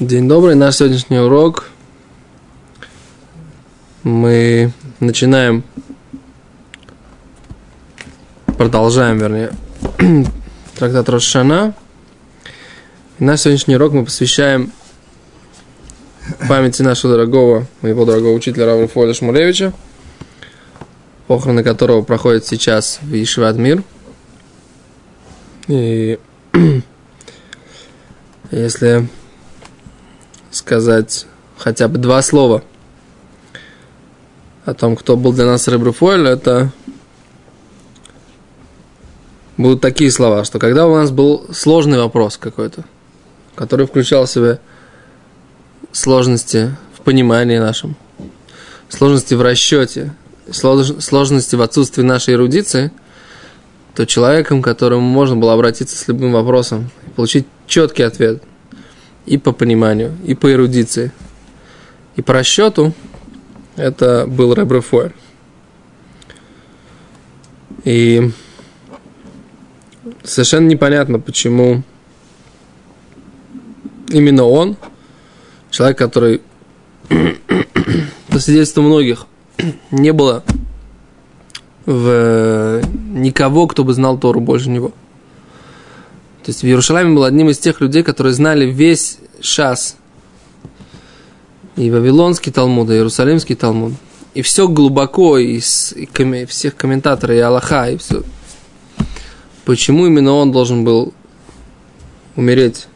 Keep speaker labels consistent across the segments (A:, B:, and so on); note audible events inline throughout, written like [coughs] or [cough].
A: День добрый, наш сегодняшний урок. Мы начинаем, продолжаем, вернее, [clears throat] трактат Рошана. Наш сегодняшний урок мы посвящаем памяти нашего дорогого, моего дорогого учителя Рава Фоля Шмулевича, похороны которого проходят сейчас в Мир. И [clears throat] если сказать хотя бы два слова о том, кто был для нас Ребруфойль, это будут такие слова, что когда у нас был сложный вопрос какой-то, который включал в себя сложности в понимании нашем, сложности в расчете, сложности в отсутствии нашей эрудиции, то человеком, к которому можно было обратиться с любым вопросом, получить четкий ответ, и по пониманию, и по эрудиции, и по расчету, это был Ребрефойр. И совершенно непонятно, почему именно он, человек, который, по свидетельству многих, не было в никого, кто бы знал Тору больше него – то есть в Иерусалиме был одним из тех людей, которые знали весь шас. И Вавилонский Талмуд, и Иерусалимский Талмуд. И все глубоко, и, с, и коми, всех комментаторов, и Аллаха, и все. Почему именно он должен был умереть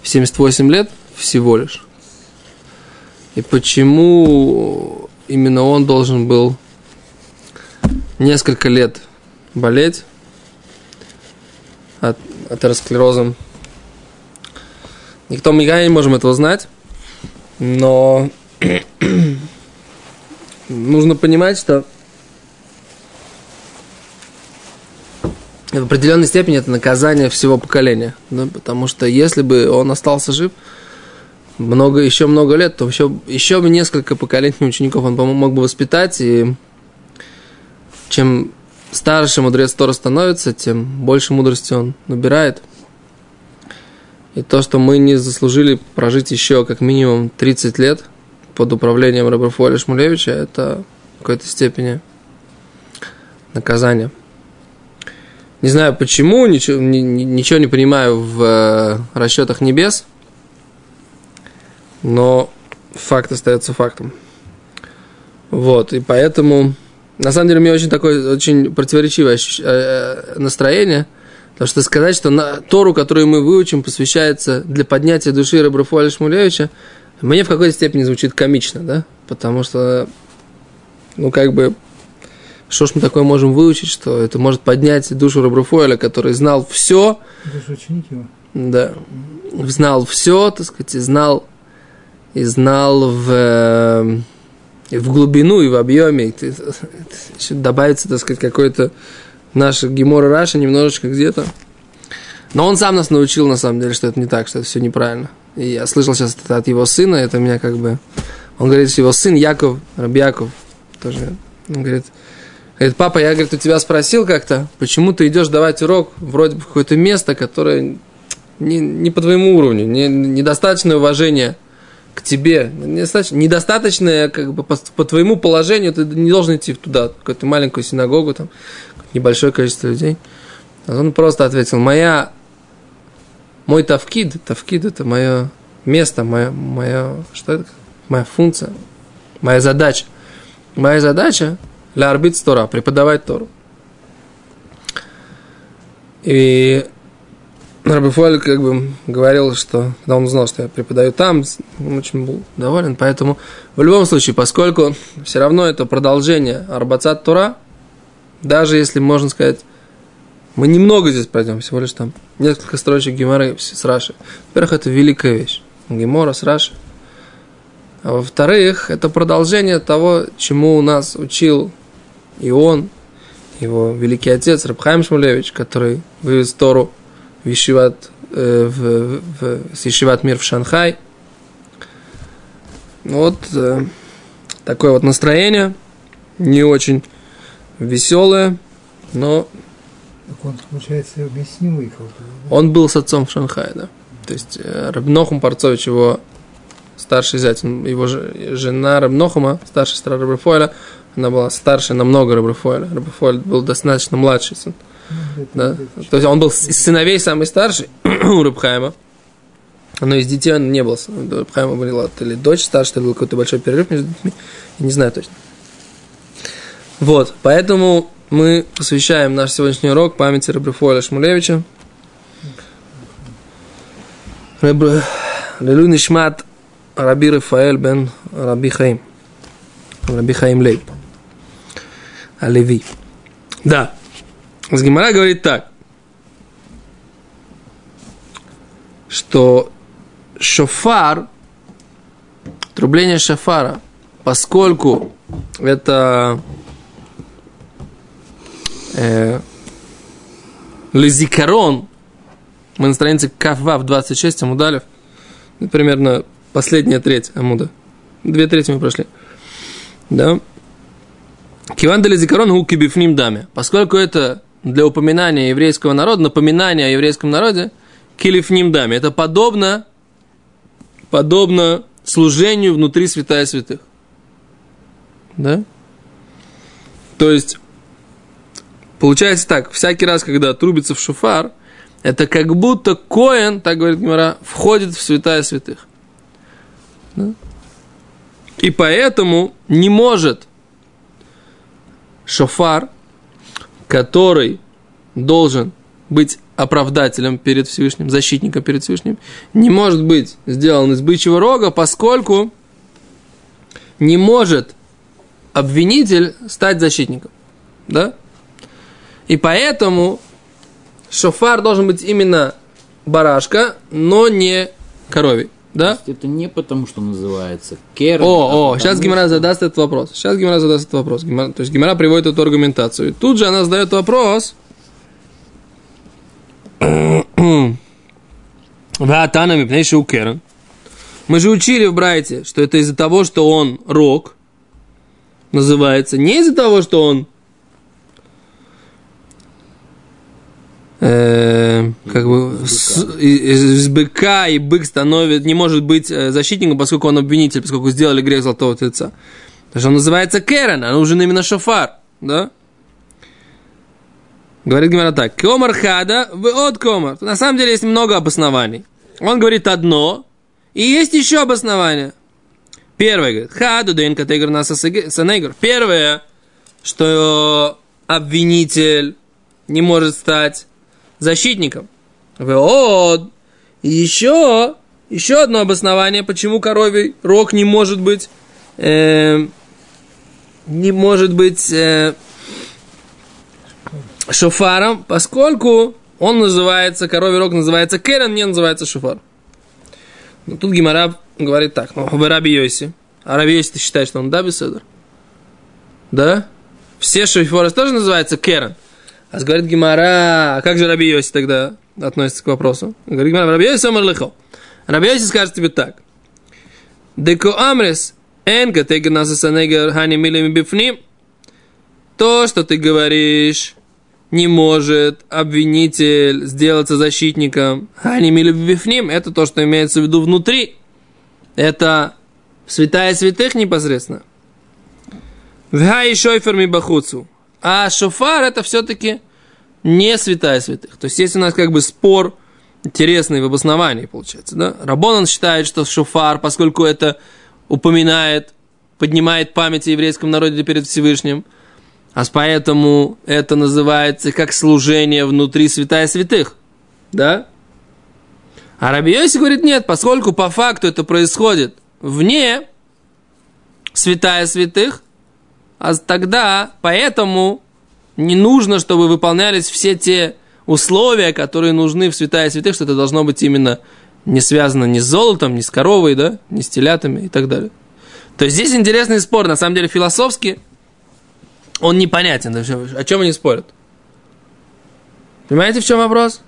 A: в 78 лет всего лишь? И почему именно он должен был несколько лет болеть атеросклерозом. Никто мы не можем этого знать, но [clears throat] нужно понимать, что в определенной степени это наказание всего поколения. Да, потому что если бы он остался жив много, еще много лет, то еще, еще бы несколько поколений учеников он мог бы воспитать. И чем старше мудрец Тора становится, тем больше мудрости он набирает. И то, что мы не заслужили прожить еще как минимум 30 лет под управлением Рабрафуэля Шмулевича, это в какой-то степени наказание. Не знаю почему, ничего, ничего не понимаю в э, расчетах небес, но факт остается фактом. Вот, и поэтому на самом деле, у меня очень такое, очень противоречивое э, э, настроение. Потому что сказать, что на Тору, которую мы выучим, посвящается для поднятия души Рабрафуаля Шмулевича, мне в какой-то степени звучит комично, да? Потому что, ну, как бы, что ж мы такое можем выучить, что это может поднять душу Рабрафуэля, который знал все.
B: Даже ученик его.
A: Да. Знал все, так сказать, и знал, и знал в э, в глубину, и в объеме. И ты, добавится, так сказать, какой-то наш Гемора Раша немножечко где-то. Но он сам нас научил, на самом деле, что это не так, что это все неправильно. И я слышал сейчас это от его сына, это меня как бы... Он говорит, что его сын Яков, Рабьяков, тоже, он говорит, говорит, папа, я, говорит, у тебя спросил как-то, почему ты идешь давать урок вроде бы в какое-то место, которое не, не по твоему уровню, не, недостаточное уважение к тебе недостаточно, недостаточное, как бы по, по твоему положению, ты не должен идти туда, какую-то маленькую синагогу, там, небольшое количество людей. А он просто ответил, моя, мой тавкид, тавкид это мое место, мое, мое, что это, моя функция, моя задача. Моя задача для арбит Тора, преподавать Тору. И Рабифуэль как бы говорил, что когда он узнал, что я преподаю там, он очень был доволен. Поэтому в любом случае, поскольку все равно это продолжение Арбацат Тура, даже если можно сказать, мы немного здесь пройдем, всего лишь там несколько строчек Геморы с Раши. Во-первых, это великая вещь. Гемора с Раши. А во-вторых, это продолжение того, чему у нас учил и он, его великий отец Рабхайм Шмулевич, который вывез Тору в Ешиват, э, в, в, с Ешиват Мир в Шанхай. Вот э, такое вот настроение, не очень веселое, но...
B: Так он, получается, вместе с ним выехал?
A: Он был с отцом в Шанхае, да. То есть э, Рабнохум Парцович его старший зять, его же- жена Рабнохума, старшая сестра Рабрафоэля, она была старше намного Рабрафоэля. Рабрафоэль был достаточно младший сын. Да? То есть он был из сыновей самый старший [clears throat] у Рабхайма. Но из детей он не был. У Рабхайма была то ли дочь старшая, то ли был какой-то большой перерыв между детьми. Я не знаю точно. Вот, поэтому мы посвящаем наш сегодняшний урок памяти Рабрафоэля Шмулевича. Раб- Лилуй Нишмат Раби Рафаэль бен Раби Хаим. Раби Хаим Лейб. Алеви. Да. С Гимара говорит так, что шофар, трубление шофара, поскольку это э, лизикарон, мы на странице Кафвав 26 Амудалев, примерно последняя треть Амуда. Две трети мы прошли. Да? Киван дали зикарон у кибифним даме. Поскольку это для упоминания еврейского народа, напоминания о еврейском народе, килифним даме. Это подобно, подобно служению внутри святая святых. Да? То есть, получается так, всякий раз, когда трубится в шуфар, это как будто Коэн, так говорит Гимара, входит в святая святых. Да? И поэтому не может шофар, который должен быть оправдателем перед Всевышним, защитником перед Всевышним, не может быть сделан из бычьего рога, поскольку не может обвинитель стать защитником. Да? И поэтому шофар должен быть именно барашка, но не коровий. Да?
C: То есть это не потому, что называется керн.
A: О,
C: а
A: о,
C: потому
A: сейчас Гимара задаст этот вопрос. Сейчас Гимара задаст этот вопрос. Гимара- то есть Гимара приводит эту аргументацию. И тут же она задает вопрос. [coughs] Ватана мипнейши укеран. Мы же учили в Брайте, что это из-за того, что он рок называется, не из-за того, что он э, как бы с- из, из быка и бык становится, не может быть э, защитником, поскольку он обвинитель, поскольку сделали грех золотого тельца. Потому что он называется Керен, а нужен именно шофар, да? Говорит Гимара так. Комар хада, вы от комар. На самом деле есть много обоснований. Он говорит одно, и есть еще обоснование. Первое, говорит, хаду дэн категор наса санегр. Первое, что обвинитель не может стать защитником. Вот. И еще, еще одно обоснование, почему коровий рог не может быть, э, не может быть э, шофаром, поскольку он называется, коровий рог называется керен, не называется шофар. Но тут Гимара говорит так, ну, в Раби Йоси. А Раби Йоси, ты считаешь, что он да, беседер? Да? Все шоферы тоже называются керен. А говорит Гимара, а как же Раби Йоси тогда относится к вопросу? Говорит Гимара, Раби Йоси Амар Лехо. Раби Йоси скажет тебе так. Деко амрес наса санегер хани милими бифним. То, что ты говоришь, не может обвинитель сделаться защитником хани милими бифним. Это то, что имеется в виду внутри. Это святая святых непосредственно. Вхай шойфер ми бахуцу. А шофар это все-таки не святая святых. То есть есть у нас как бы спор интересный в обосновании, получается. Да? Рабонан считает, что шофар, поскольку это упоминает, поднимает память о еврейском народе перед Всевышним, а поэтому это называется как служение внутри святая святых. Да? А Раби Йоси говорит, нет, поскольку по факту это происходит вне святая святых, а тогда поэтому не нужно, чтобы выполнялись все те условия, которые нужны в святая святых, что это должно быть именно не связано ни с золотом, ни с коровой, да, ни с телятами и так далее. То есть здесь интересный спор, на самом деле философски он непонятен. О чем они спорят? Понимаете, в чем вопрос?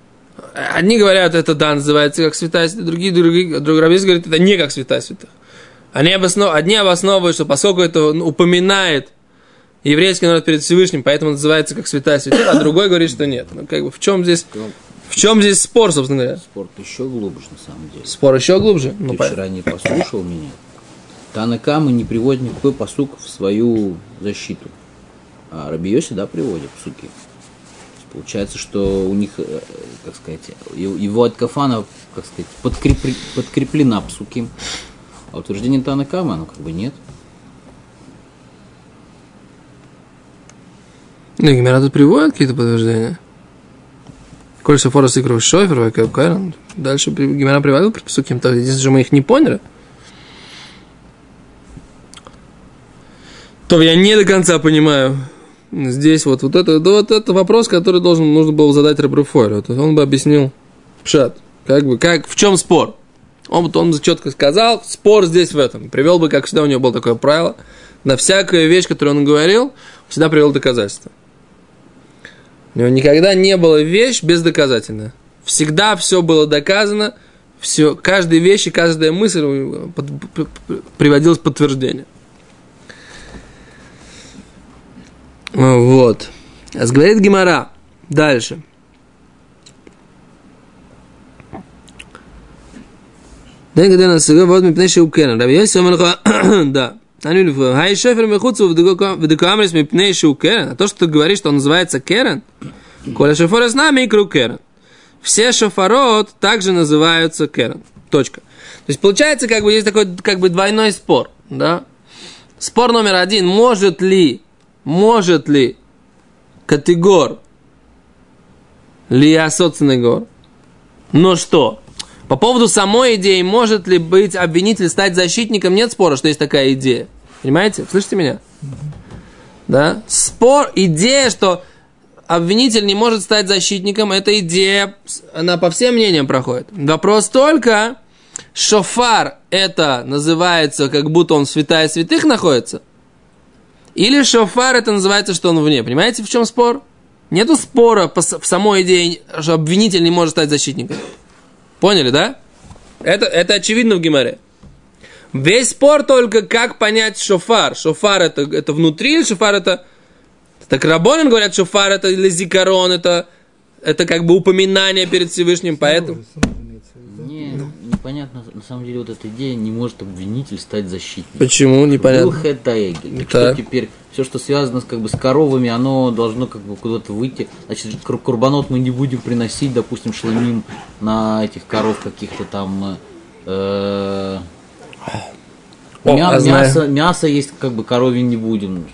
A: Одни говорят, это да, называется как святая другие, другие, другие раввины говорят, это не как святая святых. Они обоснов... Одни обосновывают, что поскольку это ну, упоминает еврейский народ перед Всевышним, поэтому называется как святая святых, а другой говорит, что нет. Ну, как бы в чем здесь, в В чем здесь спор, собственно говоря?
C: Спорт еще глубже, на самом деле.
A: Спор еще глубже. Ну,
C: Ты
A: по-
C: вчера не послушал меня. Танакамы не приводит никакой посук в свою защиту. А Рабиоси, да, приводит псуки. Получается, что у них, э, как сказать, его от кафана, как сказать, подкрепли- подкреплена псуки. А утверждение Танакамы, оно как бы нет.
A: Ну, Гимера тут приводит какие-то подтверждения. Коль Шафора Сикров Шофер, Вайкэп Кайрон. Дальше Гимера приводил при Псуким. То единственное, что мы их не поняли. То я не до конца понимаю. Здесь вот, вот это, да вот это вопрос, который должен, нужно было задать Ребруфойру. То он бы объяснил Пшат. Как бы, как, в чем спор? Он, он бы четко сказал, спор здесь в этом. Привел бы, как всегда, у него было такое правило. На всякую вещь, которую он говорил, всегда привел доказательства. Него никогда не было вещь бездоказательная. Всегда все было доказано, все, каждая вещь и каждая мысль под, приводилась в подтверждение. Ну вот. А говорит Гимара. Дальше. [coughs] Да. А то, что ты говоришь, что он называется керен, коля шофор с нами и круг керен. Все шофарот также называются керен. Точка. То есть получается, как бы есть такой как бы двойной спор, да? Спор номер один, может ли, может ли категор Лиасоцный гор, но что? По поводу самой идеи, может ли быть обвинитель стать защитником, нет спора, что есть такая идея. Понимаете? Слышите меня? Да? Спор, идея, что обвинитель не может стать защитником, эта идея, она по всем мнениям проходит. Вопрос только, шофар это называется, как будто он в святая святых находится, или шофар это называется, что он вне. Понимаете, в чем спор? Нету спора по в самой идее, что обвинитель не может стать защитником. Поняли, да? Это, это очевидно в Гимаре. Весь спор только, как понять шофар. Шофар это, это внутри, или шофар это... Так Рабонин говорят, шофар это лезикарон, это, это как бы упоминание перед Всевышним, поэтому...
B: Сразу
C: непонятно, на самом деле, вот эта идея, не может обвинитель стать защитником.
A: Почему?
C: Был
A: Непонятно.
C: хэтаэгель. Так
A: Так.
C: что теперь все, что связано с, как бы, с коровами, оно должно как бы куда-то выйти. Значит, кур- курбанот мы не будем приносить, допустим, шламим на этих коров каких-то там... э,
A: О,
C: мя-
A: а
C: мясо, мясо есть, как бы коровье не будем.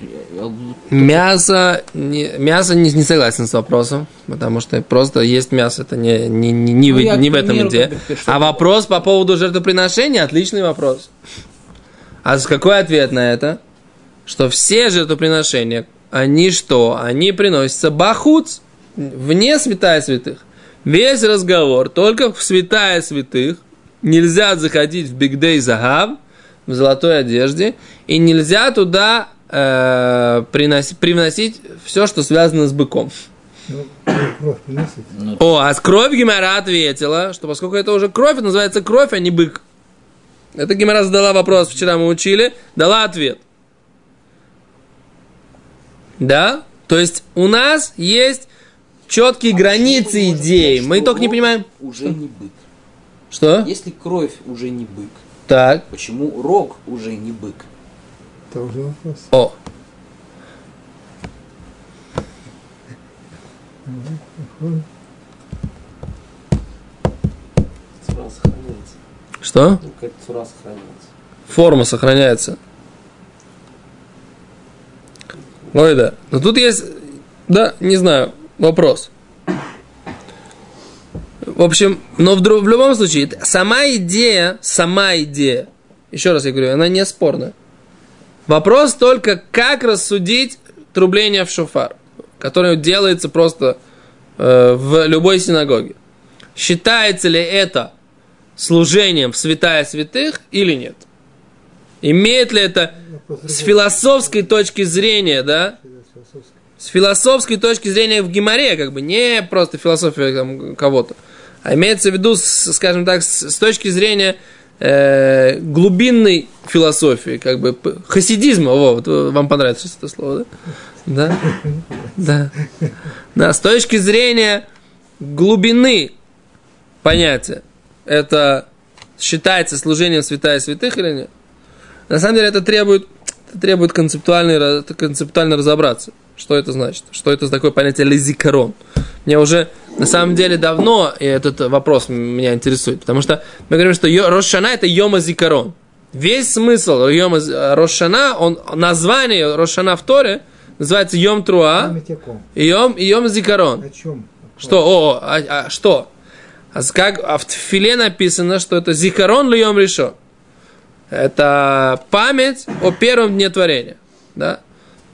A: Мясо, не, мясо не, не согласен с вопросом, потому что просто есть мясо, это не, не, не, не,
C: Ну,
A: в- не в этом
C: примеру, что-
A: А вопрос по поводу жертвоприношения, отличный вопрос. А какой ответ на это? Что все жертвоприношения, они что? Они приносятся бахуц, вне святая святых. Весь разговор только в святая святых. Нельзя заходить в бигдей загав, в золотой одежде, и нельзя туда э, приносить, привносить все, что связано с быком.
B: Ну, кровь приносит.
C: ну,
A: О, а с кровь Гимара ответила, что поскольку это уже кровь, это называется кровь, а не бык. Это Гимара задала вопрос, вчера мы учили, дала ответ. Да? То есть у нас есть четкие границы идей. Мы только не понимаем.
C: Уже не бык.
A: Что?
C: Если кровь уже не бык,
A: Так.
C: почему рог уже не бык?
B: Это уже вопрос.
A: О.
D: Цура сохраняется.
A: Что?
D: Ну, Какая-то цура сохраняется.
A: Форма сохраняется. Ой, да. Но тут есть, да, не знаю, вопрос. В общем, но в, в любом случае, сама идея, сама идея, еще раз я говорю, она не спорная. Вопрос только, как рассудить трубление в шофар, которое делается просто э, в любой синагоге. Считается ли это служением в святая святых или нет? Имеет ли это с философской точки зрения, да? С философской точки зрения в Гимаре, как бы не просто философия там, кого-то, а имеется в виду, скажем так, с, точки зрения э, глубинной философии, как бы хасидизма. Во, вот, э, вам понравится это слово, да? Да? Да. Да, с точки зрения глубины понятия это считается служением святая святых или нет, на самом деле это требует, это требует концептуально, концептуально разобраться. Что это значит? Что это такое понятие лизикарон? Мне уже на самом деле давно этот вопрос меня интересует, потому что мы говорим, что Рошана это Йома Зикарон. Весь смысл Йома Рошана, он, название Рошана в Торе называется Йом Труа и Йом, и Йом Зикарон.
B: О чем?
A: Что? О, а, а что? А как, а в Тфиле написано, что это Зикарон Льем Решо. Это память о первом дне творения. Да?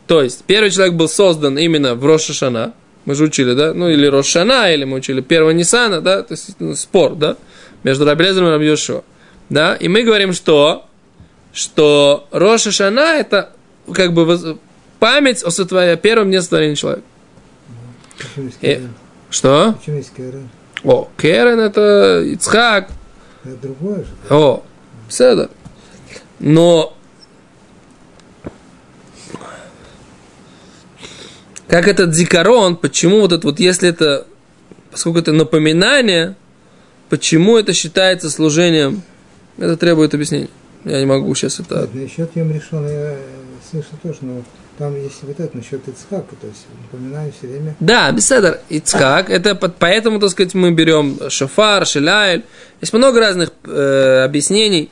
A: То есть, первый человек был создан именно в Рошашана. Мы же учили, да? Ну, или Рошана, или мы учили первого Нисана, да? То есть, ну, спор, да? Между Рабелезером и Рабьешо. Да? И мы говорим, что? Что Рошашана это как бы память о сотворении, первом дне сотворения человека.
B: Есть
A: Э. Что? О, Керен это Ицхак.
B: Это другое же.
A: О, Седа. Но как этот зикарон, почему вот это вот, если это, поскольку это напоминание, почему это считается служением, это требует объяснения. Я не могу сейчас это...
B: Нет, насчет Йом Решона я э, слышал тоже, но там есть вот это насчет Ицхака, то есть напоминаю все время.
A: Да, беседер, Ицхак, это под- поэтому, так сказать, мы берем шофар, шеляйль. Есть много разных э, объяснений,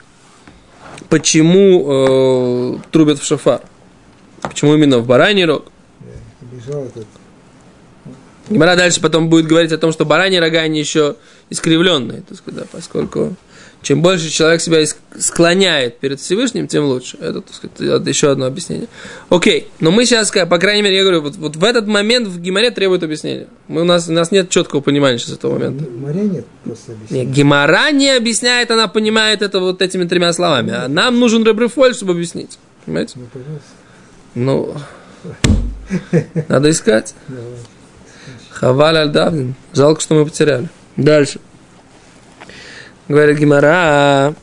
A: почему э, трубят в шофар. Почему именно в бараний рог.
B: Бежал этот.
A: Гимара дальше потом будет говорить о том, что бараньи рога, они еще искривленные, так сказать, да, поскольку чем больше человек себя склоняет перед Всевышним, тем лучше. Это, так сказать, еще одно объяснение. Окей, но мы сейчас, по крайней мере, я говорю, вот, вот в этот момент в Гимаре требует объяснения. Мы, у, нас, у нас нет четкого понимания сейчас этого момента.
B: В море нет просто
A: Нет,
B: объяснения.
A: Гемора не объясняет, она понимает это вот этими тремя словами. А нам нужен Ребрефоль, чтобы объяснить. Понимаете?
B: Ну, пожалуйста.
A: Ну, надо искать. Хаваль аль Жалко, что мы потеряли. Дальше. Говорит Гимара.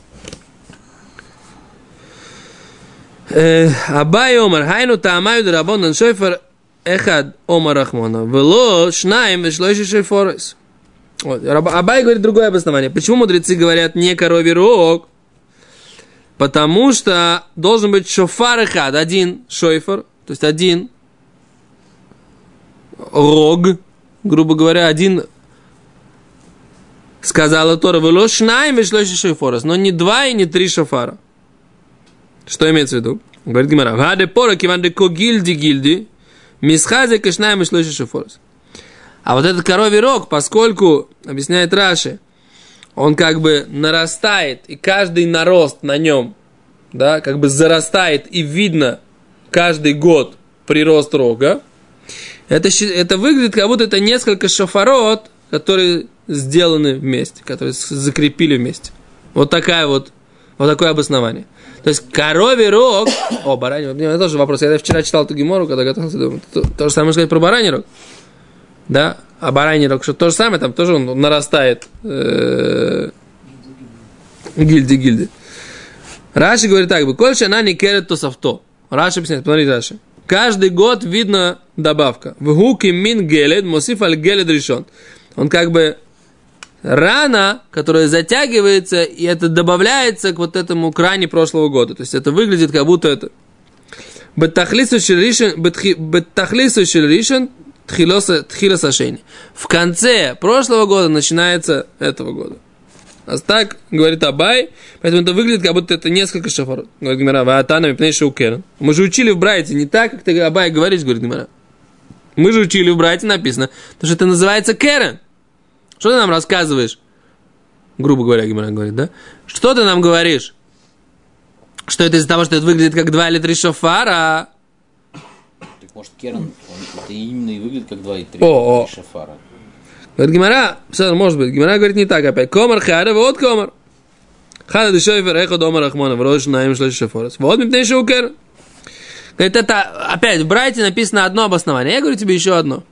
A: Э, Абай Омар, хайну таамаю драбон дан шойфер эхад Омар Рахмона. Вело шнаем вешлойши шойфорес. Абай говорит другое обоснование. Почему мудрецы говорят не коровий рог? Потому что должен быть шофар эхад, один шойфер, то есть один рог, грубо говоря, один сказала Тора, «Вело шнаем и шлоши шофорос», но не два и не три шофара. Что имеется в виду? Говорит Гимара, «Ваде пора киванде ко гильди мисхазе кашнаем и шлоши шофорос». А вот этот коровий рог, поскольку, объясняет Раши, он как бы нарастает, и каждый нарост на нем, да, как бы зарастает, и видно каждый год прирост рога, это, это выглядит, как будто это несколько шофарот, которые сделаны вместе, которые закрепили вместе. Вот такая вот, вот такое обоснование. То есть коровий рог, о, бараний меня тоже вопрос, я вчера читал эту гемору, когда готовился, думаю, то, то же самое сказать про бараний рог, да, а бараний рог, что то же самое, там тоже он нарастает, э, гильди, гильди. Раши говорит так, бы, кольше она не керет то совто. Раши объясняет, смотрите, Раши. Каждый год видно добавка. В гуки мин гелед, мосиф аль гелед решен. Он как бы рана, которая затягивается, и это добавляется к вот этому кране прошлого года. То есть это выглядит как будто это. Бетахлису шелишен, тхилоса-. В конце прошлого года начинается этого года. А так, говорит Абай, поэтому это выглядит, как будто это несколько шафарот. Говорит Гимара, ваатана мипней шаукерен. Мы же учили в Брайте не так, как ты, Абай, говоришь, говорит Гимара. Мы же учили в Брайте написано, потому что это называется керен. Что ты нам рассказываешь? Грубо говоря, Гимара говорит, да? Что ты нам говоришь? Что это из-за того, что это выглядит как два или три шофара?
C: Так может Керн, он, это именно и выглядит как два и три шафара.
A: Говорит Гимара, может быть, Гимара говорит не так опять. Комар хада, вот комар. Хада дешойфер, эхо дома рахмона, врош наим шлош шефорос. Вот мипней шаукер. Говорит, это опять в Брайте написано одно обоснование. Я говорю тебе еще одно.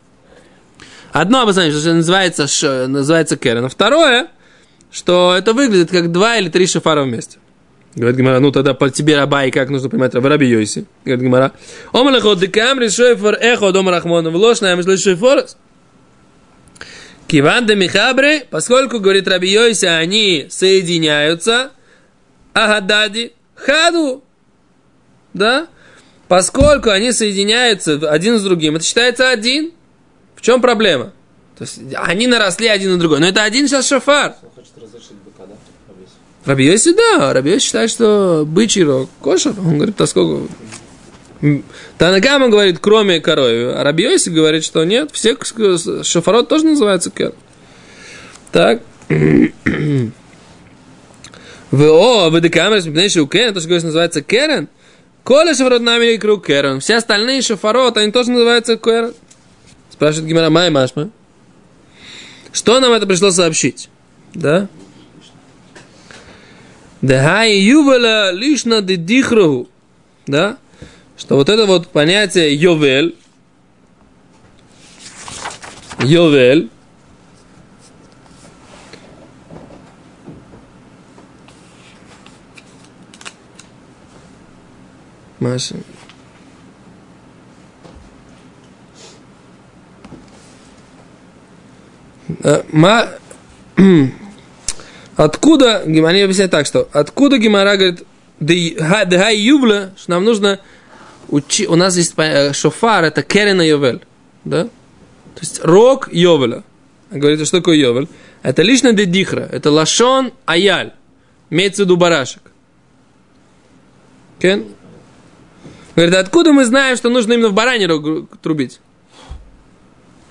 A: Одно обоснование, что называется, ш- называется керен. А второе, что это выглядит как два или три шафара вместе. Говорит Гимара, ну тогда по тебе раба и как нужно понимать Раби Йоси. Говорит Гимара, омалахот декам решойфер эхо дома рахмона, вложь наим шлош шефорос. Киван де Михабре, поскольку, говорит Раби Йося, они соединяются, Агадади, Хаду, да, поскольку они соединяются один с другим, это считается один. В чем проблема? То есть они наросли один на другой. Но это один сейчас шафар. Раби Йоси, да, Раби Йоси считает, что бычий рог кошер. Он говорит, поскольку... Танагама говорит, кроме коровы. А Раби Йоси говорит, что нет, все шафарот тоже называются кер. Так. [clears throat] ВО, ВДКамерс, у Кен, то, что говорится, называется Керен. Коля шафарот нами круг Керен. Все остальные шафарот, они тоже называются Керен. Спрашивает Гимара Май Машма. Что нам это пришло сообщить? Да? Дехай ювела лишна де дихраху. Да? Что вот это вот понятие йовель, йовель, Маша. Э, Ма... [clears throat] Откуда, они объясняют так, что откуда Гимара говорит, дехай ювла, что нам нужно учи, у нас есть э, шофар, это керена йовель, да? То есть рог йовеля. Говорит, что такое йовель? Это лично дедихра, это лашон аяль, имеется в виду барашек. Кен? Говорит, откуда мы знаем, что нужно именно в баране рог трубить?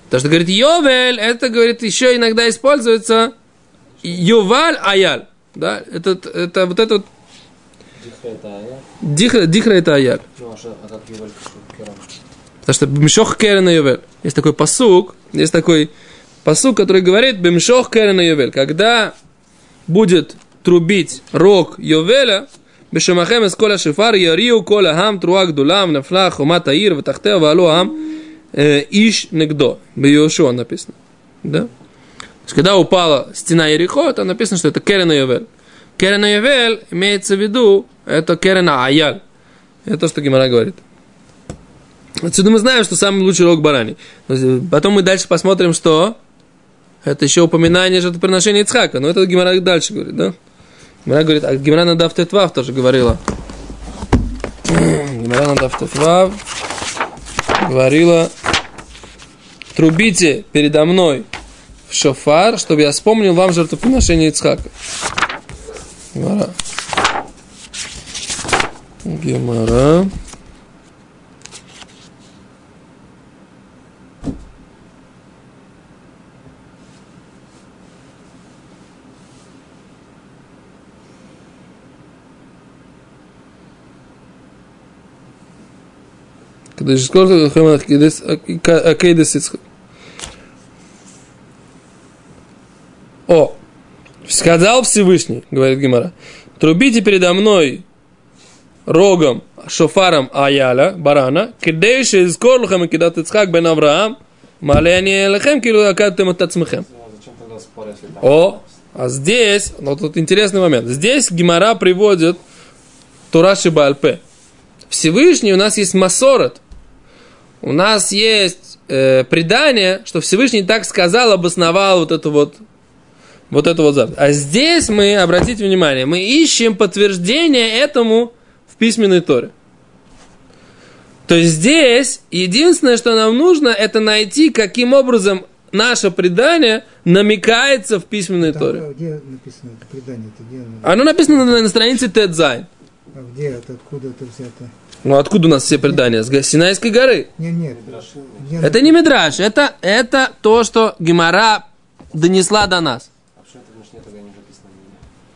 A: Потому что, говорит, йовель, это, говорит, еще иногда используется юваль аяль. Да, это, это вот это вот. Дихра, дихра это
D: аяк.
A: Потому что бимшох керен ювель. Есть такой посук, есть такой посук, который говорит бимшох керен ювель. Когда будет трубить рог йовеля, бешамахем из кола шифар яриу кола хам труак дулам нафла хума таир ватахте валу хам э, иш негдо. Бьюшуа написано. Да? То есть, когда упала стена Ерихо, там написано, что это Керен Ювель. Керен Ювель имеется в виду это Керена Аяль. Это то, что Гимара говорит. Отсюда мы знаем, что самый лучший рог барани. Потом мы дальше посмотрим, что это еще упоминание жертвоприношения Ицхака. Но это Гимара дальше говорит, да? Гимара говорит, а Гимара на Дафтетвав тоже говорила. Гимара на Дафтетвав говорила, трубите передо мной в шофар, чтобы я вспомнил вам жертвоприношение Ицхака. Гимара. Гимара. כדי שזכור לכם על הקיידס יצחק. О, сказал Всевышний, говорит Гимара, трубите передо мной рогом, шофаром Аяля, барана, кидейши из корлухам и кидат Ицхак бен Авраам, мале они лехем, килу акадтем от ацмехем.
D: Ну?
A: О, а здесь, вот тут интересный момент. Здесь Гимара приводит Тураши Бальпе. Всевышний у нас есть Масорот. У нас есть э, предание, что Всевышний так сказал, обосновал вот эту вот вот эту вот заповедь. А здесь мы, обратите внимание, мы ищем подтверждение этому письменной Торе. То есть здесь единственное, что нам нужно, это найти, каким образом наше предание намекается в письменной
B: Там,
A: Торе.
B: а где написано это предание? Это где оно?
A: Оно написано на, на странице Тедзайн.
B: А где это? Откуда это взято?
A: Ну откуда у нас все предания? С Синайской горы.
B: Нет, нет. Где
A: Это не Мидраш, это, это то, что Гимара донесла до нас.
D: А почему это в Мишне тогда не записано?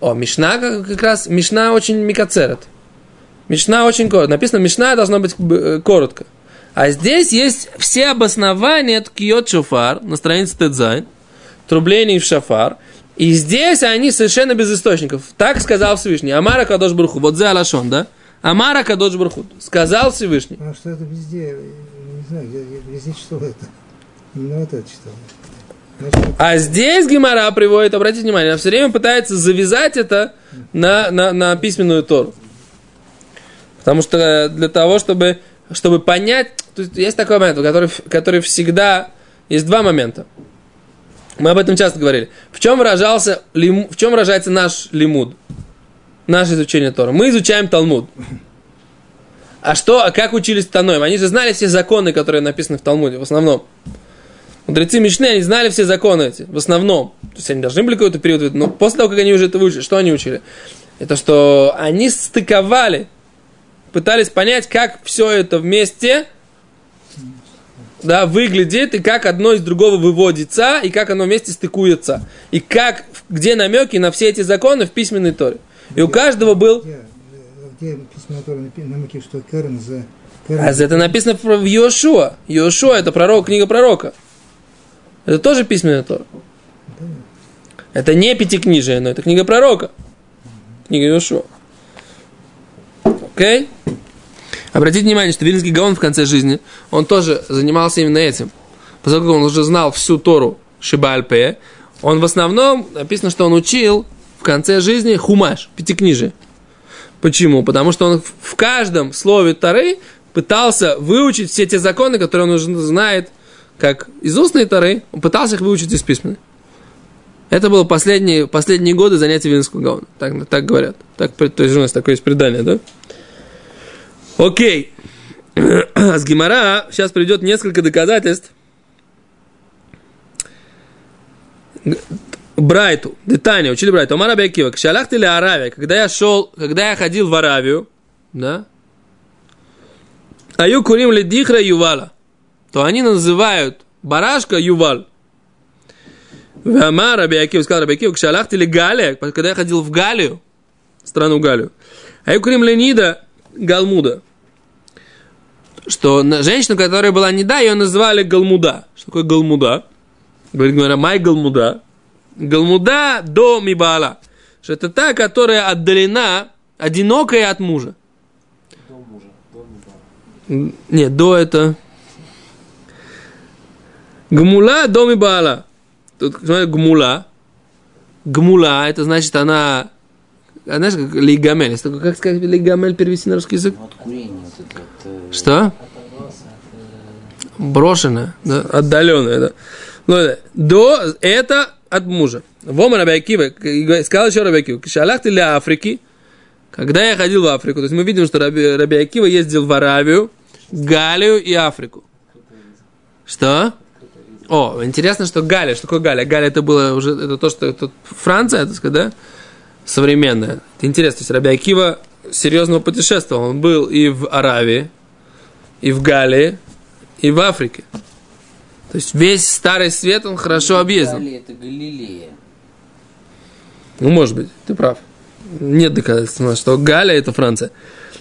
A: О, Мишна как, как раз, Мишна очень микоцерет. Мишна очень коротко. Написано, Мишна должна быть э, коротко. А здесь есть все обоснования ткиот шофар на странице Тедзайн, трублений в шафар. И здесь они совершенно без источников. Так сказал Всевышний. Амара Кадош Бруху. Вот за Алашон, да? Амара Кадош Бруху. Сказал Всевышний.
B: Потому что это везде, не знаю, я, я везде читал это. Именно вот это читал. Значит,
A: А здесь Гимара приводит, обратите внимание, она все время пытается завязать это на, на, на письменную Тору. Потому что для того, чтобы, чтобы понять, то есть есть такой момент, который, который всегда, есть два момента. Мы об этом часто говорили. В чем выражался, в чем выражается наш лимуд? Наше изучение Тора. Мы изучаем Талмуд. А что, а как учились Таноем? Они же знали все законы, которые написаны в Талмуде, в основном. Мудрецы Мишны, они знали все законы эти, в основном. То есть они должны были какой-то период, но после того, как они уже это выучили, что они учили? Это что они стыковали, пытались понять, как все это вместе да, выглядит, и как одно из другого выводится, и как оно вместе стыкуется. И как, где намеки на все эти законы в письменной торе. И у каждого был...
B: Где, где письменная Тора намеки, что Керн за...
A: А это написано в Йошуа. Йошуа это пророк, книга пророка. Это тоже письменная Тора. Это не пятикнижие, но это книга пророка. Книга Йошуа. Окей? Обратите внимание, что Вильнский Гаон в конце жизни, он тоже занимался именно этим. Поскольку он уже знал всю Тору Шибальпе, он в основном, написано, что он учил в конце жизни хумаш, пятикнижие. Почему? Потому что он в каждом слове Торы пытался выучить все те законы, которые он уже знает, как из устной Торы, он пытался их выучить из письменной. Это было последние, последние годы занятий Вильнского Гаона. Так, так говорят. Так, то есть у нас такое есть предание, да? Окей. С Гимара сейчас придет несколько доказательств. Брайту, Детания, учили Брайту. Омар Абиакива, кшалах ты ли Аравия, когда я шел, когда я ходил в Аравию, да, Аю курим ли дихра ювала, то они называют барашка ювал. Амар Абиакив, сказал Абиакив, кшалах ты ли Галия, когда я ходил в Галию, страну Галию. Аю курим ли Нида Галмуда, что женщину, которая была не да, ее называли Галмуда. Что такое Галмуда? Говорит, говоря, май Галмуда. Галмуда до Мибала. Что это та, которая отдалена, одинокая от мужа.
D: До мужа, до Мибала.
A: Нет, до это... Гмула до Мибала. Тут, смотри, гмула. Гмула, это значит, она... а Знаешь, как лигамель. Если Как сказать лигамель перевести на русский язык?
C: Ну, от курения вот это. вот, э,
A: Что? Брошенная, да, отдаленная, да. Ну, это, до, это от мужа. Вома Рабиакива, сказал еще Рабиакива, шалах ты для Африки, когда я ходил в Африку, то есть мы видим, что Раби, Рабиакива ездил в Аравию, Галию и Африку. Что? О, интересно, что Галия, что такое Галия? Галия это было уже, это то, что это Франция, так сказать, да? Современная. Это интересно, то есть Раби Акива серьезно путешествовал. Он был и в Аравии, и в Галии, и в Африке. То есть весь Старый Свет он хорошо объездил.
C: Галилея, это Галилея.
A: Ну, может быть, ты прав. Нет доказательств, что Галия это Франция.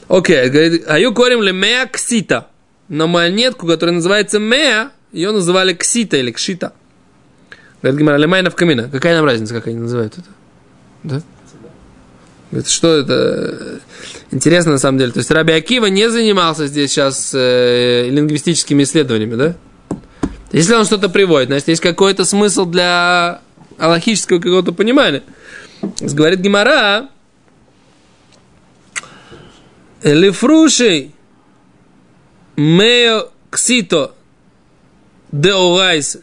A: Окей, говорит, аю корим ли меа ксита. На монетку, которая называется меа, ее называли ксита или кшита. Говорит Гимара, лемайна в камина. Какая нам разница, как они называют это? Да? Говорит, что это? Интересно на самом деле. То есть Раби Акива не занимался здесь сейчас э, лингвистическими исследованиями, да? Если он что-то приводит, значит, есть какой-то смысл для аллахического какого-то понимания. Говорит Гимара, Лифрушей мео ксито деорайса,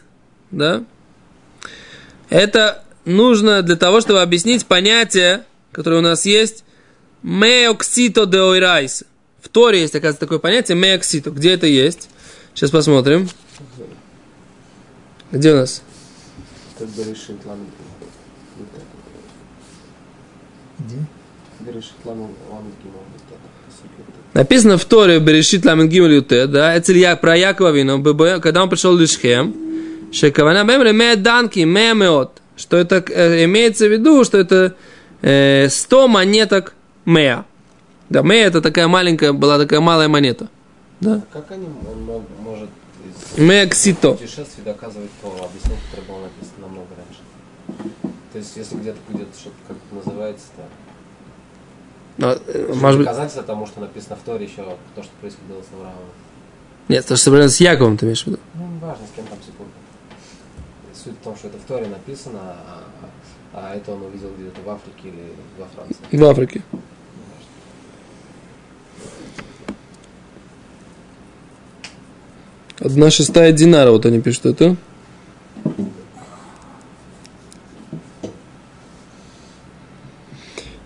A: да? Это нужно для того, чтобы объяснить понятие, которое у нас есть, меоксито деорайса. В Торе есть, оказывается, такое понятие меоксито. Где это есть? Сейчас посмотрим. Где у нас? Написано в Торе Берешит Ламен Гимел Юте, да, это я про Якова Вину, когда он пришел в Лишхем, Шекавана Бемре Ме Данки, Ме Меот, что это э, имеется в виду, что это э, 100 монеток Меа. Да, Меа это такая маленькая, была такая малая монета. Да.
D: Как они, он мог, может из
A: Меа Ксито.
D: путешествий доказывать то объяснение, которое было написано намного раньше? То есть, если где-то будет что-то как это называется, то
A: А, э, Может быть,
D: доказательство тому, что написано в Торе еще, то, что происходило с Авраамом.
A: нет, то, что современное с Яковом ты имеешь в виду.
D: Ну, не важно, с кем там секунду суть в том, что это в Торе написано, а, а это он увидел где-то в Африке или во Франции.
A: В Африке. Одна шестая динара, вот они пишут это.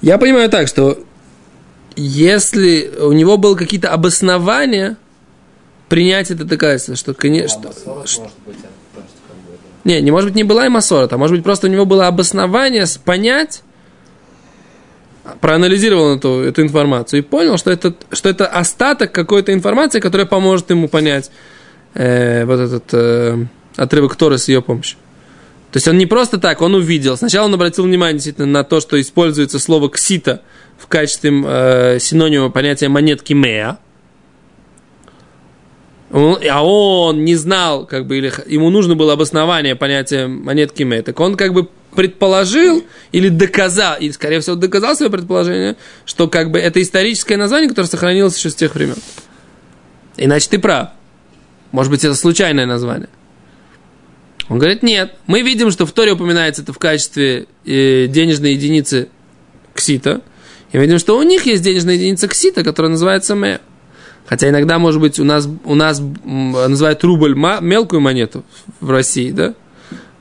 A: Я понимаю так, что если у него было какие-то обоснования принять это доказательство, что, конечно...
D: Ну, а
A: что,
D: может быть,
A: не, не может быть не была и Масорот, а может быть просто у него было обоснование понять, проанализировал эту, эту информацию и понял, что это, что это остаток какой-то информации, которая поможет ему понять э, вот этот э, отрывок Торы с ее помощью. То есть он не просто так, он увидел. Сначала он обратил внимание действительно на то, что используется слово «ксита» в качестве э, синонима понятия монетки «меа». Он- а он не знал, как бы, или ему нужно было обоснование понятия монетки «меа». Так он как бы предположил или доказал, и, скорее всего, доказал свое предположение, что как бы это историческое название, которое сохранилось еще с тех времен. Иначе ты прав. Может быть, это случайное название. Он говорит, нет, мы видим, что в Торе упоминается это в качестве э, денежной единицы ксита. И видим, что у них есть денежная единица ксита, которая называется мэ. Хотя иногда, может быть, у нас, у нас называют рубль мелкую монету в России, да?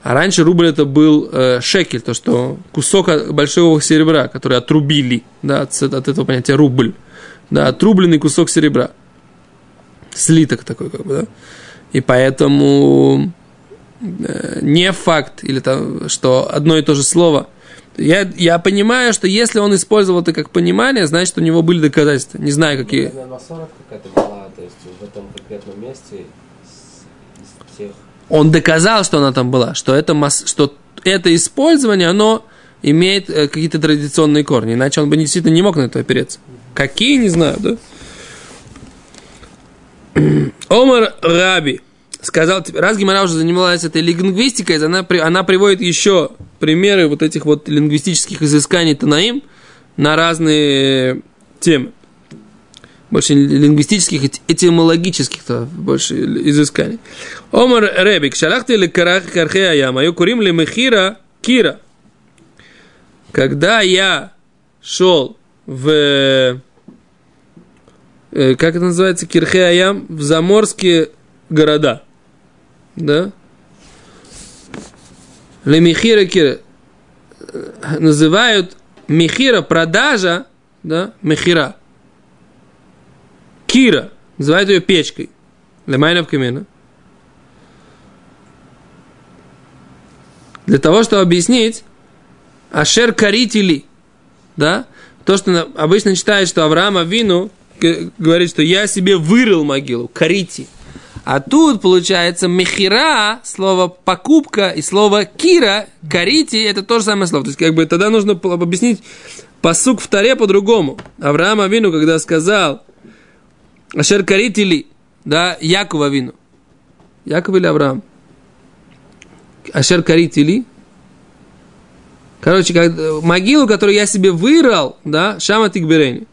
A: А раньше рубль это был э, шекель, то, что кусок большого серебра, который отрубили, да, от, от этого понятия рубль. Да, отрубленный кусок серебра. Слиток такой, как бы, да. И поэтому э, не факт, или там, что одно и то же слово. Я, я понимаю, что если он использовал это как понимание, значит, у него были доказательства. Не знаю, какие.
D: Всех
A: Он доказал, что она там была, что это, мас- что это использование, оно имеет э, какие-то традиционные корни. Иначе он бы действительно не мог на это опереться. Какие, не знаю, да? [clears throat] Омар Раби сказал, раз Гимара уже занималась этой лингвистикой, она, она приводит еще примеры вот этих вот лингвистических изысканий Танаим на разные темы. Больше лингвистических, эти- этимологических-то больше изысканий. Омар Ребик, шалахты ли кархе аям, аю курим ли мехира кира. Когда я шел в э, как это называется, Кирхе Аям, в заморские города. Да? Лемихира Кира. Э, Называют Михира продажа, да, Михира. Кира. Называют ее печкой. Лемайнов камена. Для того, чтобы объяснить, Ашер карители, да, то, что обычно читает, что Авраам Авину г- говорит, что я себе вырыл могилу, карити. А тут, получается, мехира, слово покупка, и слово кира, карити, это то же самое слово. То есть, как бы, тогда нужно объяснить посук в таре по-другому. Авраам Авину, когда сказал, Ашер каритили, да, Яков Авину. Яков или Авраам? Ашер каритили, Короче, как, могилу, которую я себе вырыл, да, Шама Тикберени.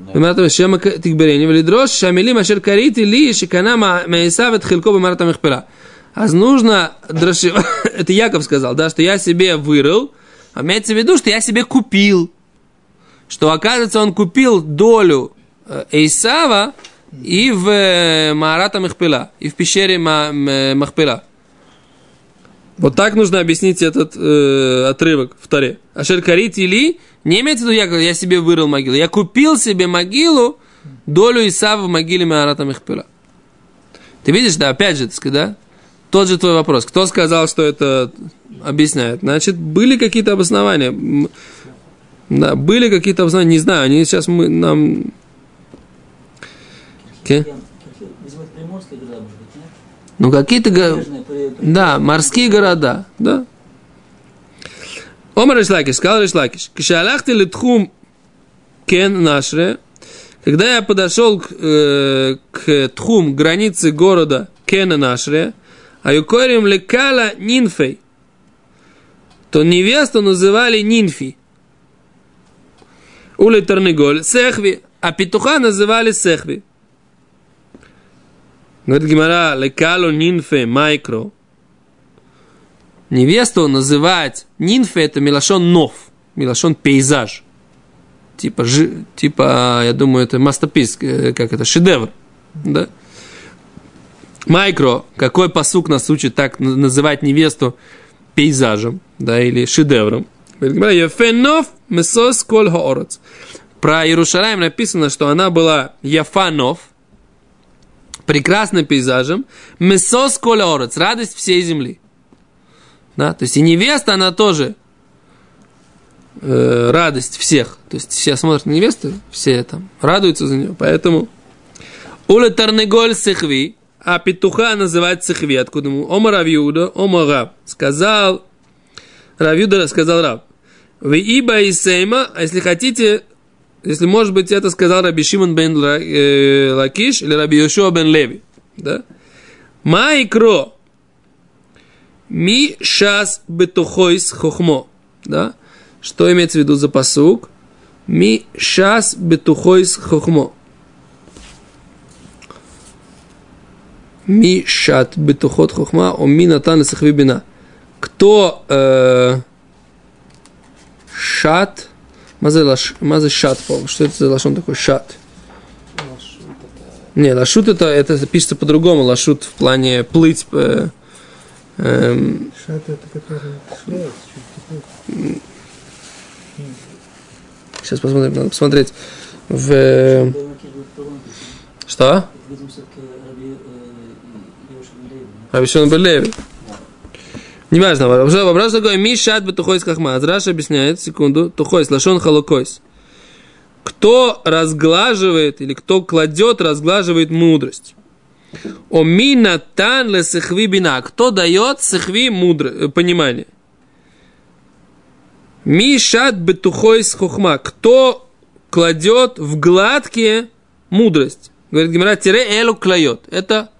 C: Яков.
A: Иматом Шама Тикберени. Велидрош Шамилим Ашер Карити Ли Шикана Маисавет Хилко Бемарата Мехпера. А нужно дроши... Это Яков сказал, да, что я себе вырыл, а имеется в виду, что я себе купил. Что, оказывается, он купил долю Эйсава и в Маарата Мехпела, и в пещере Ма- М- Махпела. Вот так нужно объяснить этот э, отрывок в Таре. Ашер Карит или не имеется в виду, я, я себе вырыл могилу. Я купил себе могилу, долю Исава в могиле Маарата Мехпела. Ты видишь, да, опять же, да? Тот же твой вопрос. Кто сказал, что это объясняет? Значит, были какие-то обоснования. Да, были какие-то обоснования, не знаю, они сейчас мы, нам...
E: Нет?
A: Ну, какие-то... го- Да, морские города, да. Омар Ишлакиш, сказал Ишлакиш, Кишалахти литхум кен нашре, когда я подошел к, э, к тхум, границе города Кена Нашре, а юкорим лекала Нинфей, то невесту называли Нинфи. Ули Тарниголь, Сехви, а петуха называли Сехви. Говорит Гимара, лекало Нинфе майкро. Невесту называть Нинфе это Милашон Нов, Милашон пейзаж. Типа, жи- типа, я думаю, это мастопис, э, как это, шедевр. Да? Майкро, какой посук нас учит так называть невесту пейзажем, да, или шедевром. Говорит Гимара, «Ефе нов месос коль. Про Иерушалаем написано, что она была Яфанов, прекрасным пейзажем, месос коль радость всей земли. Да? То есть и невеста, она тоже э, радость всех. То есть все смотрят на невесту, все там радуются за нее. Поэтому Уля Тарнеголь Сехви, а петуха называют Сехви. Откуда ему? Ома Равьюда, Ома Раб. Сказал, Равьюда сказал Раб. Вы иба и сейма, а если хотите, если может быть это сказал Раби Шимон бен э, Лакиш или Раби Йошуа бен Леви. Да? Майкро. Ми шас бетухойс хохмо. Да? Что имеется в виду за посук? Ми шас бетухойс хохмо. Ми шат бетухот хохма, о ми натан сахви бина. Кто э, шат, мазе шат, что это за лашон такой шат? Не, лашут это, это пишется по-другому, лашут в плане плыть, э, эм,
B: Шат это который шляется чуть тепло.
A: сейчас посмотрим, надо посмотреть в... э. Что?
E: Видимо, все-таки Раби Йоши Леви.
A: Рабишон Белеви. Неважно, вопрос, вопрос такой, Мишат бетухойс хахма. Раша объясняет, секунду, тухойс, лашон халокойс. Кто разглаживает или кто кладет, разглаживает мудрость. О минатан ле сехви бина. Кто дает сехви мудрость, понимание. Мишат бетухойс хохма. Кто кладет в гладкие мудрость. Говорит Гимара, тире элу клает. Это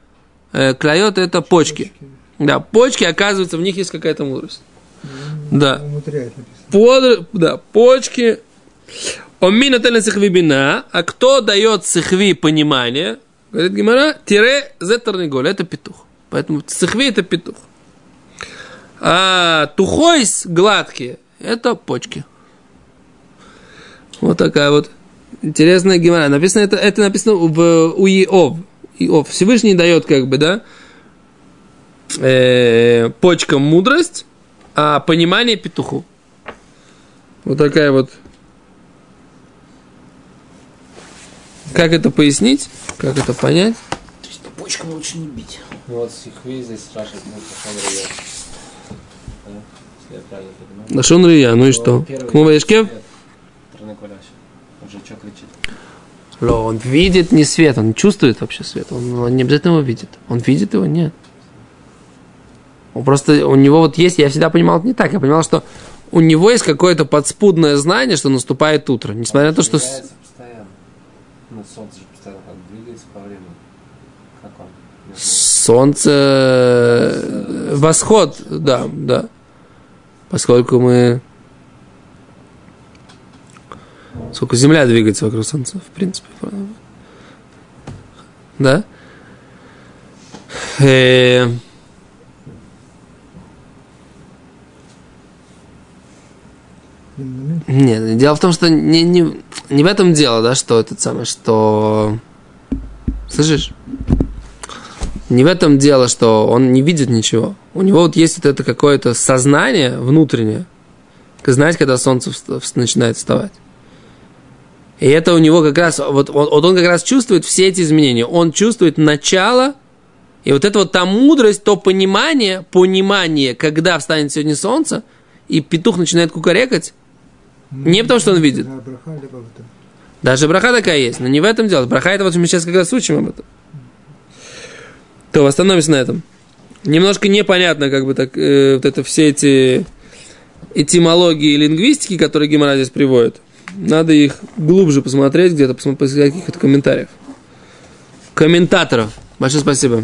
A: э, клает, это почки. Да, почки, оказывается, в них есть какая-то мудрость. Да.
B: Умудряет написано.
A: Под, да, почки. Омина телен сихви бина, а кто дает сихви понимание, говорит Гимара, тире зетерниголь, это петух. Поэтому сихви это петух. А тухойс гладкие, это почки. Вот такая вот интересная гемора. Написано это, это написано в, у Иов. Иов. Всевышний дает как бы, да, э, почкам мудрость, а понимание петуху. Вот такая вот. Как это пояснить? Как это понять?
C: То есть по почкам лучше не бить.
D: Ну вот сихви здесь спрашивает, ну, Шон Рия. Да?
A: Лашон Рия, ну и что?
D: Он что кричит?
A: Ло, он видит не свет, он чувствует вообще свет. Он, он не обязательно его видит. Он видит его, нет. Он просто, у него вот есть, я всегда понимал это не так. Я понимал, что у него есть какое-то подспудное знание, что наступает утро. Несмотря на то, что... с-
D: Постоянно. Ну, солнце же постоянно как двигается по времени. Как он? Знаю.
A: Солнце... э, Восход, да, да. Поскольку мы... Сколько Земля двигается вокруг Солнца, в принципе. Да?
B: Момент.
A: Нет, дело в том, что не, не, не в этом дело, да, что это самое, что... Слышишь? Не в этом дело, что он не видит ничего. У него вот есть вот это какое-то сознание внутреннее, знать, когда солнце начинает вставать. И это у него как раз, вот он, вот он как раз чувствует все эти изменения. Он чувствует начало, и вот это вот та мудрость, то понимание, понимание, когда встанет сегодня солнце, и петух начинает кукарекать, Не потому, что он видит. Даже браха такая есть, но не в этом дело. Браха это вот мы сейчас как раз учим об этом. То остановимся на этом. Немножко непонятно, как бы так, э, вот это все эти этимологии и лингвистики, которые Гимара здесь приводит. Надо их глубже посмотреть, где-то посмотреть каких-то комментариев. Комментаторов. Большое спасибо.